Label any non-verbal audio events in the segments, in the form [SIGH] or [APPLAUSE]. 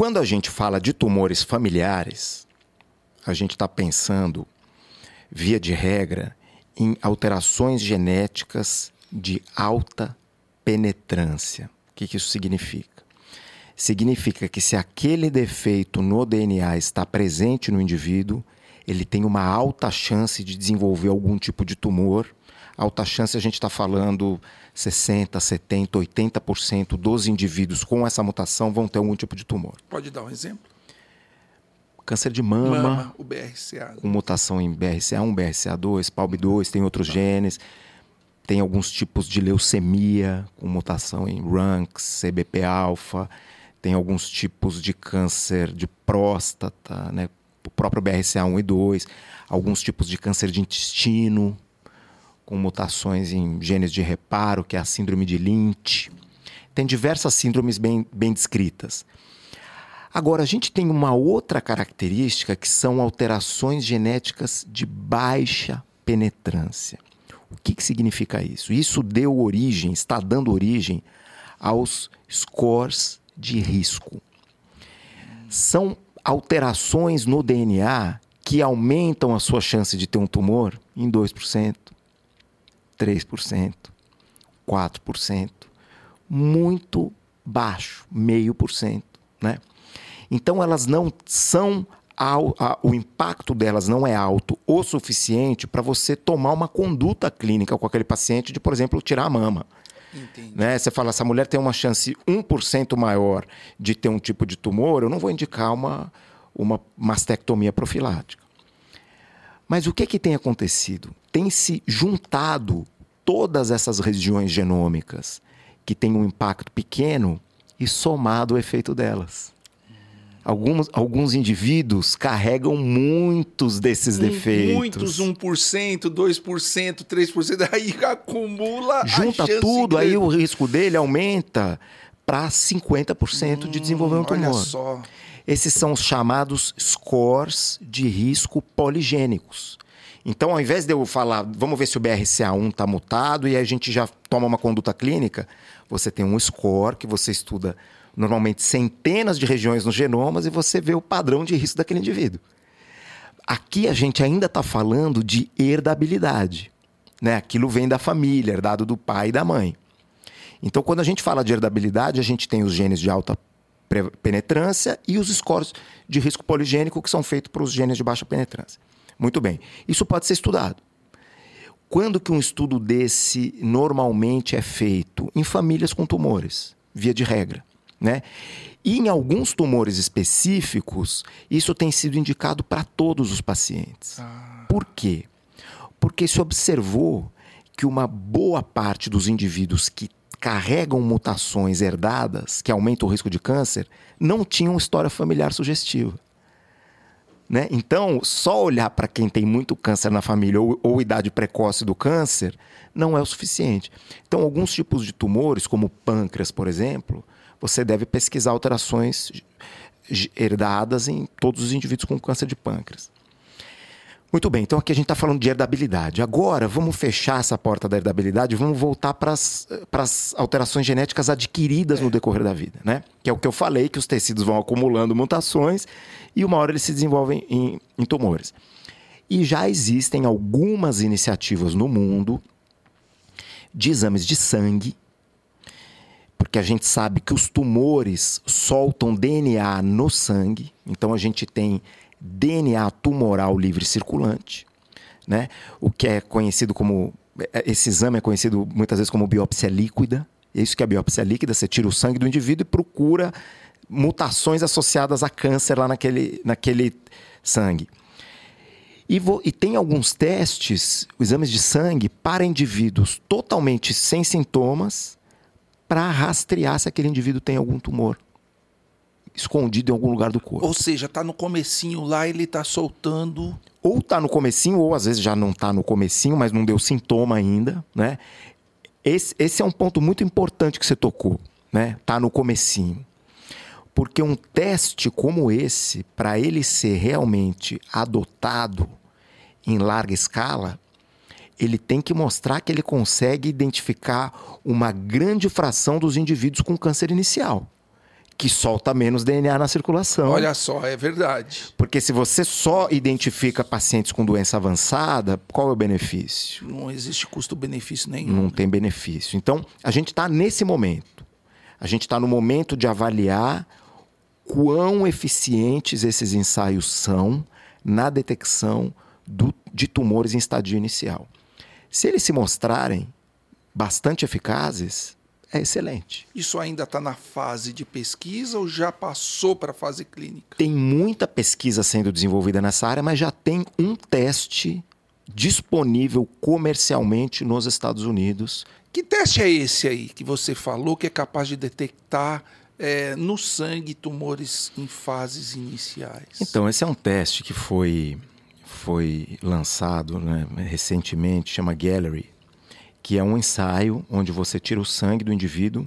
Quando a gente fala de tumores familiares, a gente está pensando, via de regra, em alterações genéticas de alta penetrância. O que, que isso significa? Significa que se aquele defeito no DNA está presente no indivíduo, ele tem uma alta chance de desenvolver algum tipo de tumor. Alta chance, a gente está falando 60, 70, 80% dos indivíduos com essa mutação vão ter algum tipo de tumor. Pode dar um exemplo? Câncer de mama, Mama, o BRCA. com mutação em BRCA1, BRCA2, PALB2, tem outros genes. Tem alguns tipos de leucemia com mutação em RUNX, CBP-alfa. Tem alguns tipos de câncer de próstata, né? o próprio BRCA1 e 2. Alguns tipos de câncer de intestino com mutações em genes de reparo, que é a síndrome de Lynch. Tem diversas síndromes bem, bem descritas. Agora, a gente tem uma outra característica que são alterações genéticas de baixa penetrância. O que, que significa isso? Isso deu origem, está dando origem aos scores de risco. São alterações no DNA que aumentam a sua chance de ter um tumor em 2%, 3%, 4%, muito baixo, meio por cento, né? Então elas não são o impacto delas não é alto o suficiente para você tomar uma conduta clínica com aquele paciente de, por exemplo, tirar a mama. Entendi. Né? Você fala, essa mulher tem uma chance 1% maior de ter um tipo de tumor, eu não vou indicar uma, uma mastectomia profilática. Mas o que, que tem acontecido? Tem se juntado todas essas regiões genômicas que têm um impacto pequeno e somado o efeito delas. Alguns, alguns indivíduos carregam muitos desses defeitos. Muitos, 1%, 2%, 3%, aí [LAUGHS] acumula Junta tudo, aí o risco dele aumenta para 50% de desenvolver um Hum, Olha tumor. só. Esses são os chamados scores de risco poligênicos. Então, ao invés de eu falar, vamos ver se o BRCA1 está mutado e a gente já toma uma conduta clínica, você tem um score que você estuda normalmente centenas de regiões nos genomas e você vê o padrão de risco daquele indivíduo. Aqui a gente ainda está falando de herdabilidade. Né? Aquilo vem da família, herdado do pai e da mãe. Então, quando a gente fala de herdabilidade, a gente tem os genes de alta penetrância e os scores de risco poligênico que são feitos para os genes de baixa penetrância. Muito bem. Isso pode ser estudado. Quando que um estudo desse normalmente é feito? Em famílias com tumores, via de regra. Né? E em alguns tumores específicos, isso tem sido indicado para todos os pacientes. Por quê? Porque se observou que uma boa parte dos indivíduos que carregam mutações herdadas, que aumentam o risco de câncer, não tinham história familiar sugestiva. Né? Então, só olhar para quem tem muito câncer na família ou, ou idade precoce do câncer não é o suficiente. Então, alguns tipos de tumores, como pâncreas, por exemplo, você deve pesquisar alterações herdadas em todos os indivíduos com câncer de pâncreas. Muito bem, então aqui a gente está falando de herdabilidade. Agora, vamos fechar essa porta da herdabilidade e vamos voltar para as alterações genéticas adquiridas no decorrer da vida, né? Que é o que eu falei, que os tecidos vão acumulando mutações e uma hora eles se desenvolvem em, em tumores. E já existem algumas iniciativas no mundo de exames de sangue, porque a gente sabe que os tumores soltam DNA no sangue, então a gente tem DNA tumoral livre circulante, né? O que é conhecido como esse exame é conhecido muitas vezes como biópsia líquida. É isso que é a biópsia líquida, você tira o sangue do indivíduo e procura mutações associadas a câncer lá naquele, naquele sangue. E, vo- e tem alguns testes, exames de sangue, para indivíduos totalmente sem sintomas, para rastrear se aquele indivíduo tem algum tumor escondido em algum lugar do corpo. Ou seja, tá no comecinho lá, ele tá soltando. ou tá no comecinho, ou às vezes já não tá no comecinho, mas não deu sintoma ainda, né? Esse, esse é um ponto muito importante que você tocou, né? Tá no comecinho. Porque um teste como esse, para ele ser realmente adotado em larga escala, ele tem que mostrar que ele consegue identificar uma grande fração dos indivíduos com câncer inicial, que solta menos DNA na circulação. Olha só, é verdade. Porque se você só identifica pacientes com doença avançada, qual é o benefício? Não existe custo-benefício nenhum. Não tem benefício. Então, a gente está nesse momento. A gente está no momento de avaliar quão eficientes esses ensaios são na detecção do, de tumores em estadio inicial. Se eles se mostrarem bastante eficazes, é excelente. Isso ainda está na fase de pesquisa ou já passou para a fase clínica? Tem muita pesquisa sendo desenvolvida nessa área, mas já tem um teste disponível comercialmente nos Estados Unidos. Que teste é esse aí que você falou que é capaz de detectar é, no sangue tumores em fases iniciais? Então, esse é um teste que foi, foi lançado né, recentemente, chama Gallery que é um ensaio onde você tira o sangue do indivíduo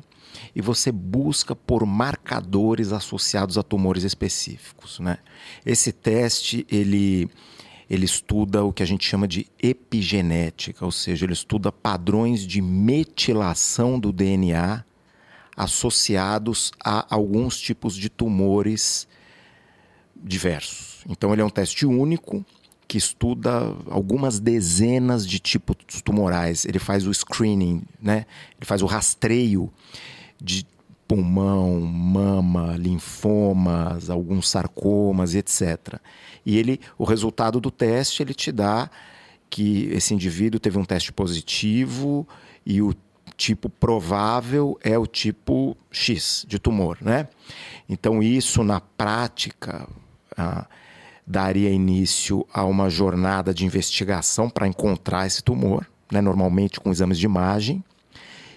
e você busca por marcadores associados a tumores específicos. Né? Esse teste ele, ele estuda o que a gente chama de epigenética, ou seja, ele estuda padrões de metilação do DNA associados a alguns tipos de tumores diversos. Então ele é um teste único que estuda algumas dezenas de tipos tumorais. Ele faz o screening, né? Ele faz o rastreio de pulmão, mama, linfomas, alguns sarcomas, etc. E ele, o resultado do teste, ele te dá que esse indivíduo teve um teste positivo e o tipo provável é o tipo X de tumor, né? Então isso na prática ah, daria início a uma jornada de investigação para encontrar esse tumor, né, normalmente com exames de imagem,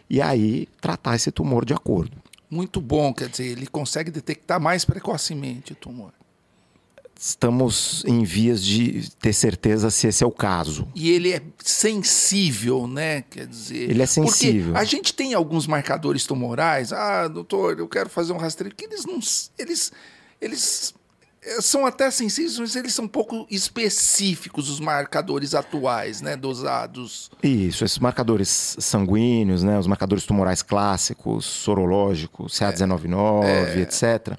e aí tratar esse tumor de acordo. Muito bom, quer dizer, ele consegue detectar mais precocemente o tumor. Estamos em vias de ter certeza se esse é o caso. E ele é sensível, né? Quer dizer. Ele é sensível. Porque a gente tem alguns marcadores tumorais. Ah, doutor, eu quero fazer um rastreio. Que eles não. Eles, eles são até sensíveis, mas eles são um pouco específicos, os marcadores atuais, né, dosados. Isso, esses marcadores sanguíneos, né, os marcadores tumorais clássicos, sorológicos, CA199, é. etc.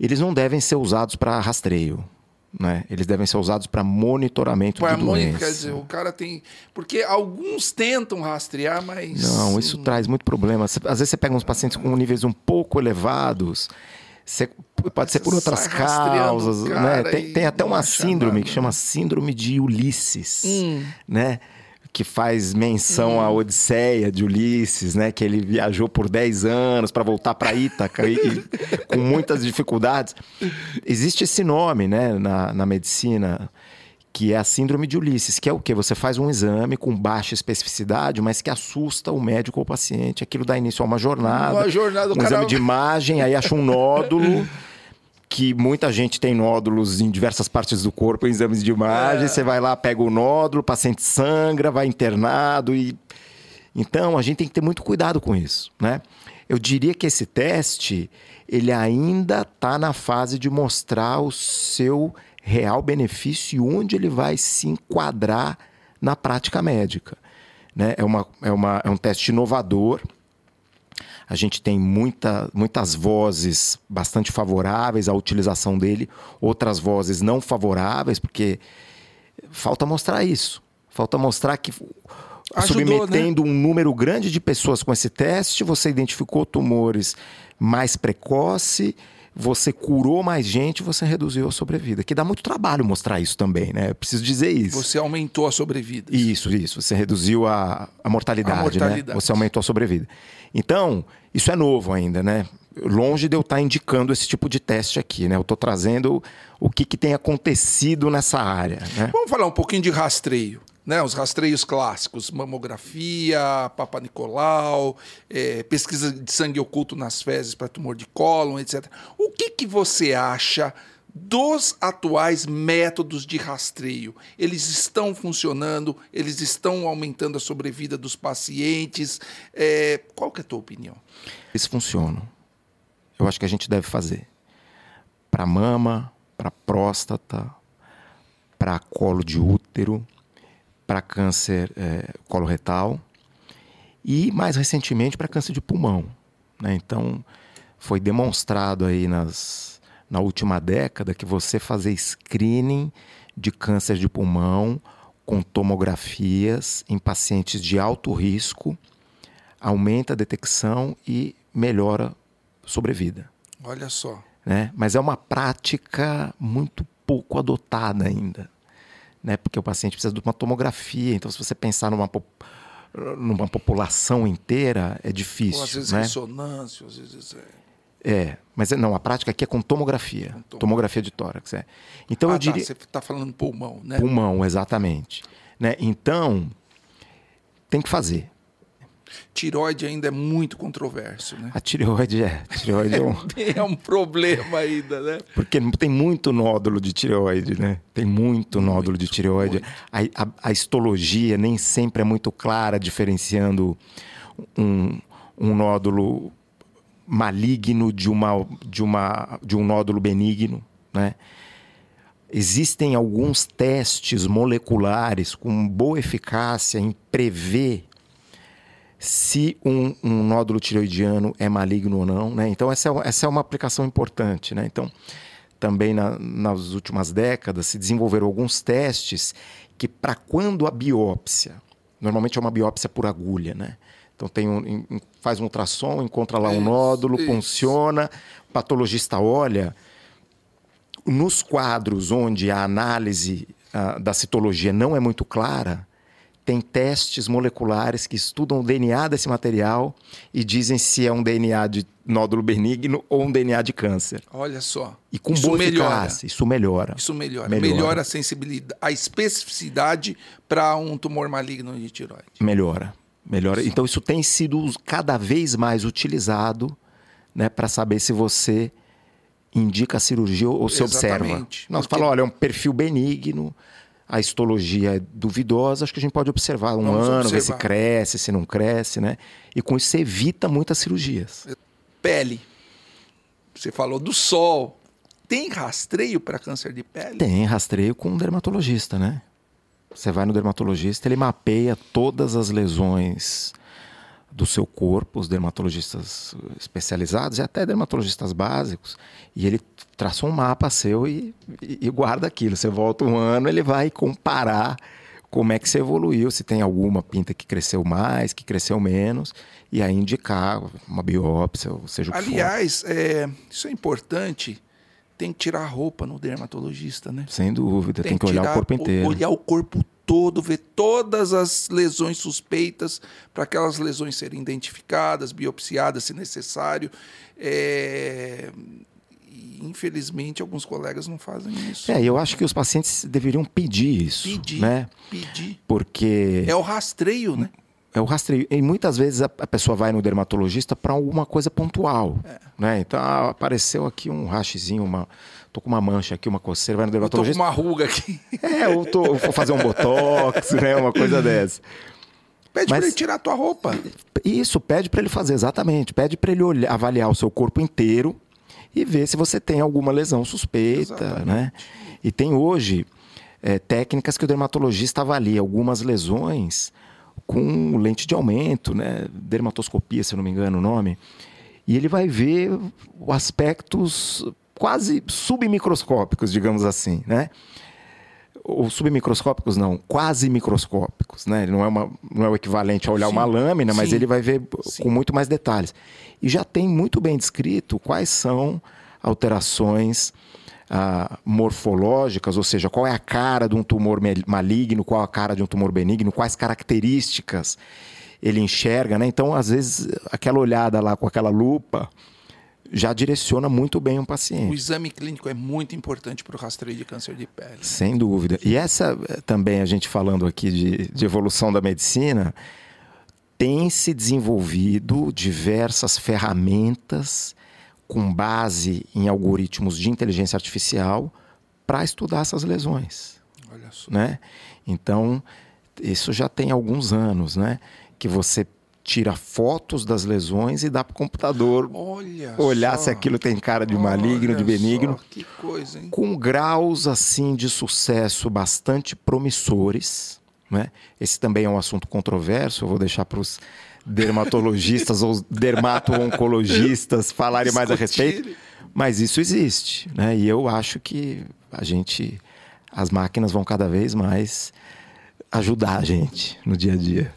Eles não devem ser usados para rastreio. Né? Eles devem ser usados para monitoramento pra de doença. Quer dizer, o cara tem... Porque alguns tentam rastrear, mas... Não, isso traz muito problema. Às vezes você pega uns pacientes com níveis um pouco elevados pode ser por outras causas, né? Tem, tem até uma síndrome nada. que chama síndrome de Ulisses, hum. né? Que faz menção hum. à Odisseia de Ulisses, né? Que ele viajou por 10 anos para voltar para Ítaca e, e, com muitas dificuldades. Existe esse nome, né? Na, na medicina que é a síndrome de Ulisses, que é o que você faz um exame com baixa especificidade, mas que assusta o médico ou o paciente. Aquilo dá início a uma jornada, uma jornada um exame de [LAUGHS] imagem, aí acha um nódulo. que muita gente tem nódulos em diversas partes do corpo em exames de imagem. É. Você vai lá, pega o nódulo, o paciente sangra, vai internado e então a gente tem que ter muito cuidado com isso, né? Eu diria que esse teste ele ainda está na fase de mostrar o seu real benefício e onde ele vai se enquadrar na prática médica. Né? É, uma, é, uma, é um teste inovador. A gente tem muita, muitas vozes bastante favoráveis à utilização dele, outras vozes não favoráveis, porque falta mostrar isso. Falta mostrar que Ajudou, submetendo né? um número grande de pessoas com esse teste, você identificou tumores mais precoce você curou mais gente, você reduziu a sobrevida. Que dá muito trabalho mostrar isso também, né? Eu preciso dizer isso. Você aumentou a sobrevida. Isso, isso. Você reduziu a, a, mortalidade, a mortalidade, né? Você aumentou a sobrevida. Então, isso é novo ainda, né? Longe de eu estar indicando esse tipo de teste aqui, né? Eu estou trazendo o que, que tem acontecido nessa área. Né? Vamos falar um pouquinho de rastreio né, os rastreios clássicos, mamografia, Papa Nicolau, é, pesquisa de sangue oculto nas fezes para tumor de cólon, etc. O que, que você acha dos atuais métodos de rastreio? Eles estão funcionando? Eles estão aumentando a sobrevida dos pacientes? É, qual que é a tua opinião? Eles funcionam. Eu acho que a gente deve fazer. Para mama, para próstata, para colo de útero para câncer é, coloretal e, mais recentemente, para câncer de pulmão. Né? Então, foi demonstrado aí nas, na última década que você fazer screening de câncer de pulmão com tomografias em pacientes de alto risco aumenta a detecção e melhora a sobrevida. Olha só. Né? Mas é uma prática muito pouco adotada ainda. Né? Porque o paciente precisa de uma tomografia. Então, se você pensar numa, numa população inteira, é difícil. Ou às vezes né? ressonância, às vezes. É... É, mas não, a prática aqui é com tomografia. Com tomografia de tórax. É. Então ah, eu diria. Tá, você está falando pulmão, né? Pulmão, exatamente. Né? Então, tem que fazer. Tiroide ainda é muito controverso, né? A tireoide é. A tireoide é, um... [LAUGHS] é um problema ainda, né? Porque tem muito nódulo de tireoide, né? Tem muito, muito nódulo de tireoide. A, a, a, histologia nem sempre é muito clara, diferenciando um, um nódulo maligno de, uma, de, uma, de um nódulo benigno, né? Existem alguns testes moleculares com boa eficácia em prever se um, um, nódulo tireoidiano é maligno ou não. Né? Então, essa é, essa é uma aplicação importante. Né? Então, também na, nas últimas décadas se desenvolveram alguns testes que, para quando a biópsia, normalmente é uma biópsia por agulha, né? Então tem um, faz um ultrassom, encontra lá um nódulo, isso. funciona, o patologista olha. Nos quadros onde a análise uh, da citologia não é muito clara, tem testes moleculares que estudam o DNA desse material e dizem se é um DNA de nódulo benigno ou um DNA de câncer. Olha só. E com isso boa melhora. eficácia. Isso melhora. Isso melhora. Melhora, melhora a sensibilidade, a especificidade para um tumor maligno de tiroide. Melhora. Melhora. Então isso tem sido cada vez mais utilizado né, para saber se você indica a cirurgia ou se Exatamente. observa. Nós Porque... falamos, olha, é um perfil benigno, a histologia é duvidosa, acho que a gente pode observar um Vamos ano, observar. ver se cresce, se não cresce, né? E com isso você evita muitas cirurgias. Pele. Você falou do sol. Tem rastreio para câncer de pele? Tem rastreio com um dermatologista, né? Você vai no dermatologista, ele mapeia todas as lesões do seu corpo, os dermatologistas especializados e até dermatologistas básicos, e ele traça um mapa seu e, e, e, guarda aquilo. Você volta um ano, ele vai comparar como é que você evoluiu, se tem alguma pinta que cresceu mais, que cresceu menos, e aí indicar uma biópsia, ou seja o que Aliás, é, isso é importante. Tem que tirar a roupa no dermatologista, né? Sem dúvida, tem, tem que, que olhar o corpo inteiro. Olhar o corpo todo, ver todas as lesões suspeitas, para aquelas lesões serem identificadas, biopsiadas se necessário. É... infelizmente, alguns colegas não fazem isso. É, eu acho que os pacientes deveriam pedir isso. Pedir. Né? Pedir. Porque. É o rastreio, né? É o rastreio. E muitas vezes a, pessoa vai no dermatologista para alguma coisa pontual. É. Né? Então, ah, apareceu aqui um rachezinho, uma tô com uma mancha aqui, uma coceira, vai no dermatologista. Eu tô com uma ruga aqui. É, ou tô, vou fazer um botox, [LAUGHS] né? Uma coisa dessa. Pede para ele tirar a tua roupa. Isso, pede para ele fazer, exatamente. Pede para ele olhar, avaliar o seu corpo inteiro e ver se você tem alguma lesão suspeita, exatamente. né? E tem hoje é, técnicas que o dermatologista avalia algumas lesões com lente de aumento, né? Dermatoscopia, se não me engano o nome. E ele vai ver aspectos quase submicroscópicos, digamos assim, né? Ou submicroscópicos não, quase microscópicos, né? Ele não é, uma, não é o equivalente a olhar sim, uma lâmina, mas sim, ele vai ver sim. com muito mais detalhes. E já tem muito bem descrito quais são alterações ah, morfológicas, ou seja, qual é a cara de um tumor maligno, qual a cara de um tumor benigno, quais características ele enxerga, né? Então, às vezes, aquela olhada lá com aquela lupa já direciona muito bem um paciente. O exame clínico é muito importante para o rastreio de câncer de pele. Sem dúvida. E essa eh, também, a gente falando aqui de, de evolução da medicina, tem se desenvolvido diversas ferramentas com base em algoritmos de inteligência artificial para estudar essas lesões. Olha só. Né? Então, isso já tem alguns anos, né? Que você tira fotos das lesões e dá para o computador Olha olhar só. se aquilo tem cara de maligno, Olha de benigno. Só, que coisa, hein? Com graus assim de sucesso bastante promissores. Né? Esse também é um assunto controverso, eu vou deixar para os dermatologistas ou dermato-oncologistas falarem mais a respeito. Mas isso existe, né? E eu acho que a gente, as máquinas vão cada vez mais ajudar a gente no dia a dia.